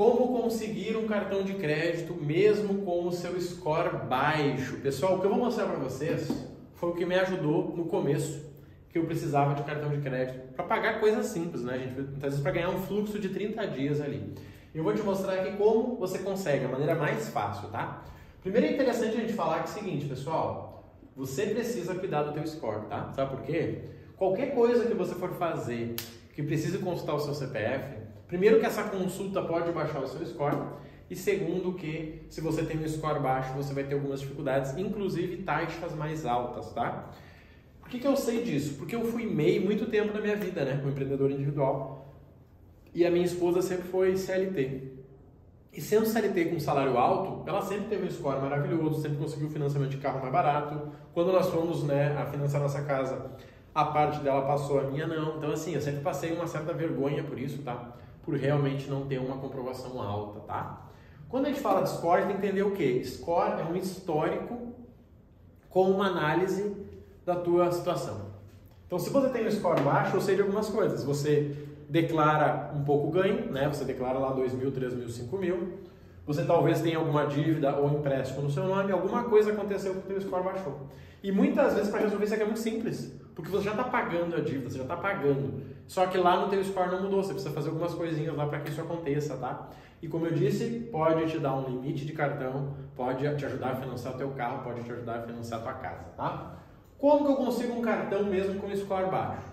Como conseguir um cartão de crédito mesmo com o seu score baixo? Pessoal, o que eu vou mostrar para vocês foi o que me ajudou no começo, que eu precisava de cartão de crédito para pagar coisas simples, né, gente? Muitas vezes para ganhar um fluxo de 30 dias ali. Eu vou te mostrar aqui como você consegue, a maneira mais fácil, tá? Primeiro é interessante a gente falar que é o seguinte, pessoal, você precisa cuidar do teu score, tá? Sabe por quê? Qualquer coisa que você for fazer que precise consultar o seu CPF, primeiro que essa consulta pode baixar o seu score e segundo que se você tem um score baixo, você vai ter algumas dificuldades, inclusive taxas mais altas, tá? Por que, que eu sei disso? Porque eu fui MEI muito tempo na minha vida, né, como empreendedor individual. E a minha esposa sempre foi CLT. E sendo CLT com salário alto, ela sempre teve um score maravilhoso, sempre conseguiu financiamento de carro mais barato. Quando nós fomos né, a financiar nossa casa, a parte dela passou, a minha não. Então, assim, eu sempre passei uma certa vergonha por isso, tá? Por realmente não ter uma comprovação alta, tá? Quando a gente fala de score, tem que entender o quê? Score é um histórico com uma análise da tua situação. Então, se você tem um score baixo, eu sei de algumas coisas. Você declara um pouco ganho, né? Você declara lá 2 mil, 3 mil, 5 mil. Você talvez tenha alguma dívida ou empréstimo no seu nome, alguma coisa aconteceu que o seu score baixou. E muitas vezes para resolver isso aqui é muito simples, porque você já está pagando a dívida, você já está pagando. Só que lá no teu score não mudou, você precisa fazer algumas coisinhas lá para que isso aconteça, tá? E como eu disse, pode te dar um limite de cartão, pode te ajudar a financiar o teu carro, pode te ajudar a financiar a tua casa, tá? Como que eu consigo um cartão mesmo com score baixo?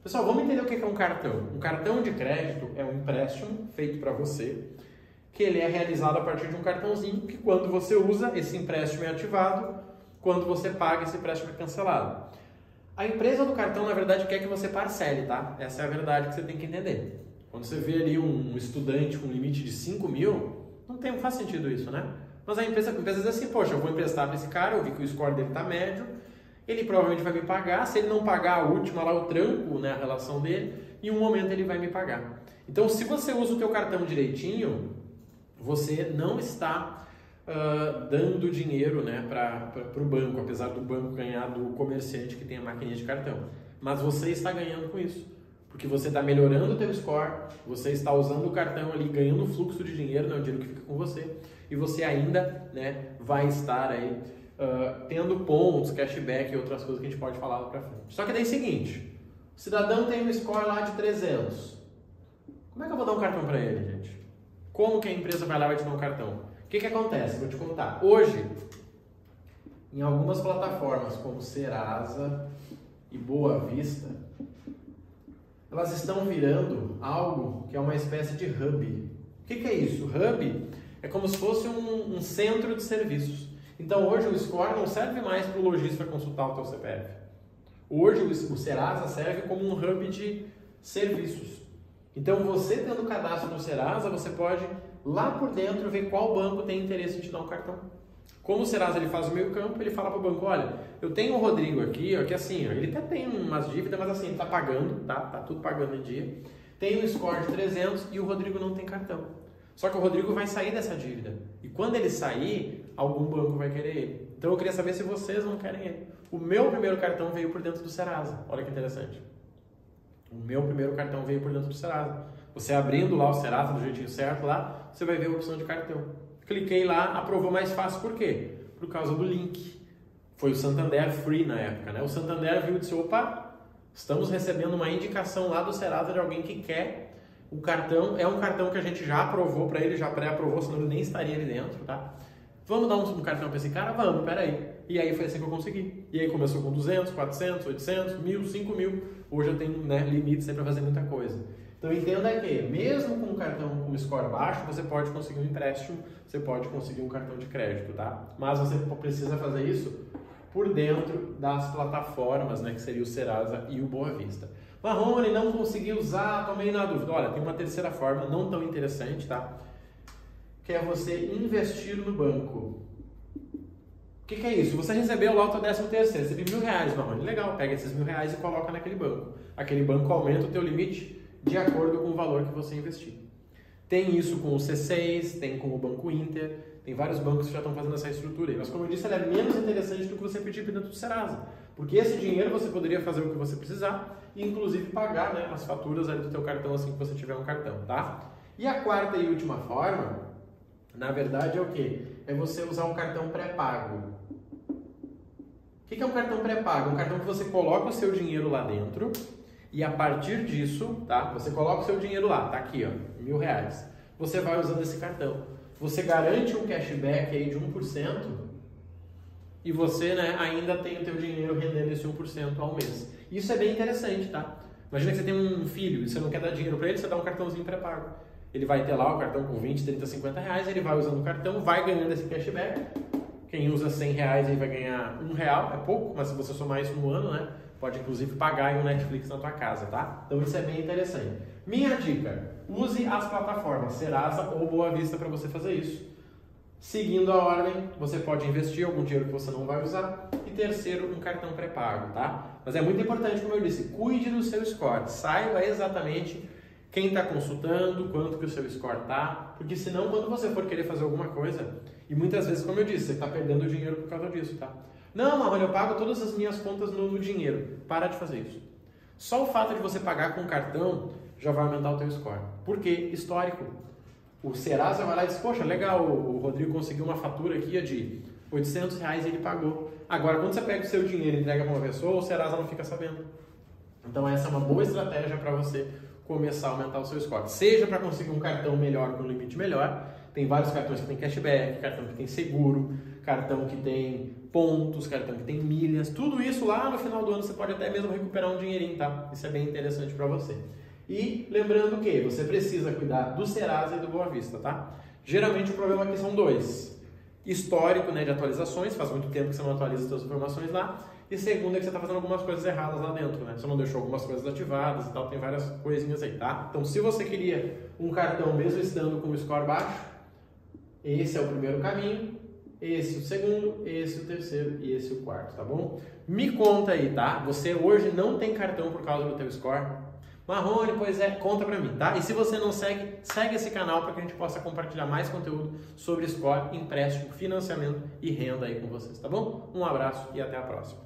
Pessoal, vamos entender o que é um cartão. Um cartão de crédito é um empréstimo feito para você, que ele é realizado a partir de um cartãozinho que quando você usa, esse empréstimo é ativado, quando você paga, esse empréstimo é cancelado. A empresa do cartão, na verdade, quer que você parcele, tá? Essa é a verdade que você tem que entender. Quando você vê ali um estudante com limite de 5 mil, não, tem, não faz sentido isso, né? Mas a empresa, a empresa diz assim, poxa, eu vou emprestar para esse cara, eu vi que o score dele está médio, ele provavelmente vai me pagar, se ele não pagar a última lá, o tranco, né, a relação dele, em um momento ele vai me pagar. Então, se você usa o teu cartão direitinho, você não está uh, dando dinheiro né, para o banco, apesar do banco ganhar do comerciante que tem a maquininha de cartão. Mas você está ganhando com isso. Porque você está melhorando o teu score, você está usando o cartão ali, ganhando fluxo de dinheiro, não é o dinheiro que fica com você, e você ainda né, vai estar aí uh, tendo pontos, cashback e outras coisas que a gente pode falar lá para frente. Só que daí é o seguinte, o cidadão tem um score lá de 300. Como é que eu vou dar um cartão para ele, gente? Como que a empresa vai lá e vai te dar um cartão? O que, que acontece? Vou te contar. Hoje, em algumas plataformas como Serasa e Boa Vista, elas estão virando algo que é uma espécie de hub. O que, que é isso? Hub é como se fosse um, um centro de serviços. Então hoje o score não serve mais para o lojista consultar o teu CPF. Hoje o Serasa serve como um hub de serviços. Então você tendo cadastro no Serasa, você pode lá por dentro ver qual banco tem interesse em te dar um cartão. Como o Serasa ele faz o meio campo, ele fala para o banco, olha, eu tenho o Rodrigo aqui, ó, que assim, ó, ele até tem umas dívidas, mas assim, está pagando, tá? Tá tudo pagando em dia. Tem um score de 300 e o Rodrigo não tem cartão. Só que o Rodrigo vai sair dessa dívida. E quando ele sair, algum banco vai querer ele. Então eu queria saber se vocês não querem ele. O meu primeiro cartão veio por dentro do Serasa. Olha que interessante. O meu primeiro cartão veio por dentro do Serasa. Você abrindo lá o Serasa do jeitinho certo lá, você vai ver a opção de cartão. Cliquei lá, aprovou mais fácil. Por quê? Por causa do link. Foi o Santander Free na época, né? O Santander viu e disse, opa, estamos recebendo uma indicação lá do Serasa de alguém que quer o cartão é um cartão que a gente já aprovou para ele, já pré-aprovou, senão ele nem estaria ali dentro, tá? Vamos dar um, um cartão para esse cara? Vamos, peraí. E aí foi assim que eu consegui. E aí começou com 200, 400, 800, 1000, 5000. Hoje eu tenho né, limites para fazer muita coisa. Então entenda que, mesmo com um cartão com score baixo, você pode conseguir um empréstimo, você pode conseguir um cartão de crédito, tá? Mas você precisa fazer isso por dentro das plataformas, né, que seria o Serasa e o Boa Vista. Marrone, não consegui usar, tomei na dúvida. Olha, tem uma terceira forma, não tão interessante, tá? Que é você investir no banco. O que, que, é isso? Você recebeu lá o seu décimo terceiro, recebi mil reais, Marrone. Legal, pega esses mil reais e coloca naquele banco. Aquele banco aumenta o teu limite de acordo com o valor que você investir. Tem isso com o C6, tem com o Banco Inter, tem vários bancos que já estão fazendo essa estrutura aí. Mas como eu disse, ela é menos interessante do que você pedir dentro do Serasa. Porque esse dinheiro você poderia fazer o que você precisar e inclusive pagar né, as faturas do teu cartão assim que você tiver um cartão, tá? E a quarta e última forma, na verdade, é o que? É você usar um cartão pré-pago. O que é um cartão pré-pago? Um cartão que você coloca o seu dinheiro lá dentro e a partir disso, tá? Você coloca o seu dinheiro lá, tá aqui, ó, mil reais. Você vai usando esse cartão. Você garante um cashback aí de 1% e você né, ainda tem o teu dinheiro rendendo esse 1% ao mês. Isso é bem interessante, tá? Imagina que você tem um filho e você não quer dar dinheiro para ele, você dá um cartãozinho pré-pago. Ele vai ter lá o cartão com 20, 30, 50 reais, ele vai usando o cartão, vai ganhando esse cashback. Quem usa 100 reais aí vai ganhar um real, é pouco, mas se você somar isso no ano, né? Pode inclusive pagar um Netflix na tua casa, tá? Então isso é bem interessante. Minha dica: use as plataformas Serasa ou Boa Vista para você fazer isso. Seguindo a ordem, você pode investir algum dinheiro que você não vai usar. E terceiro, um cartão pré-pago, tá? Mas é muito importante, como eu disse, cuide do seu score. Saiba exatamente quem está consultando, quanto que o seu score tá, porque senão quando você for querer fazer alguma coisa, e muitas vezes, como eu disse, você está perdendo dinheiro por causa disso, tá? Não, Marrone, eu pago todas as minhas contas no, no, dinheiro. Para de fazer isso. Só o fato de você pagar com cartão já vai aumentar o teu score. Por quê? Histórico. O Serasa vai lá e diz, poxa, legal, o Rodrigo conseguiu uma fatura aqui de 800 reais e ele pagou. Agora, quando você pega o seu dinheiro e entrega para uma pessoa, o Serasa não fica sabendo. Então, essa é uma boa estratégia para você começar a aumentar o seu score. Seja para conseguir um cartão melhor com um limite melhor, tem vários cartões que tem cashback, cartão que tem seguro, cartão que tem pontos, cartão que tem milhas, tudo isso lá no final do ano você pode até mesmo recuperar um dinheirinho, tá? Isso é bem interessante para você. E lembrando que você precisa cuidar do Serasa e do Boa Vista, tá? Geralmente o problema aqui são dois. Histórico né, de atualizações, faz muito tempo que você não atualiza suas informações lá. E segundo é que você está fazendo algumas coisas erradas lá dentro, né? Você não deixou algumas coisas ativadas e tal, tem várias coisinhas aí, tá? Então se você queria um cartão mesmo estando com o score baixo, esse é o primeiro caminho, esse o segundo, esse o terceiro e esse o quarto, tá bom? Me conta aí, tá? Você hoje não tem cartão por causa do teu score? Marrone, pois é, conta pra mim, tá? E se você não segue, segue esse canal para que a gente possa compartilhar mais conteúdo sobre score, empréstimo, financiamento e renda aí com vocês, tá bom? Um abraço e até a próxima.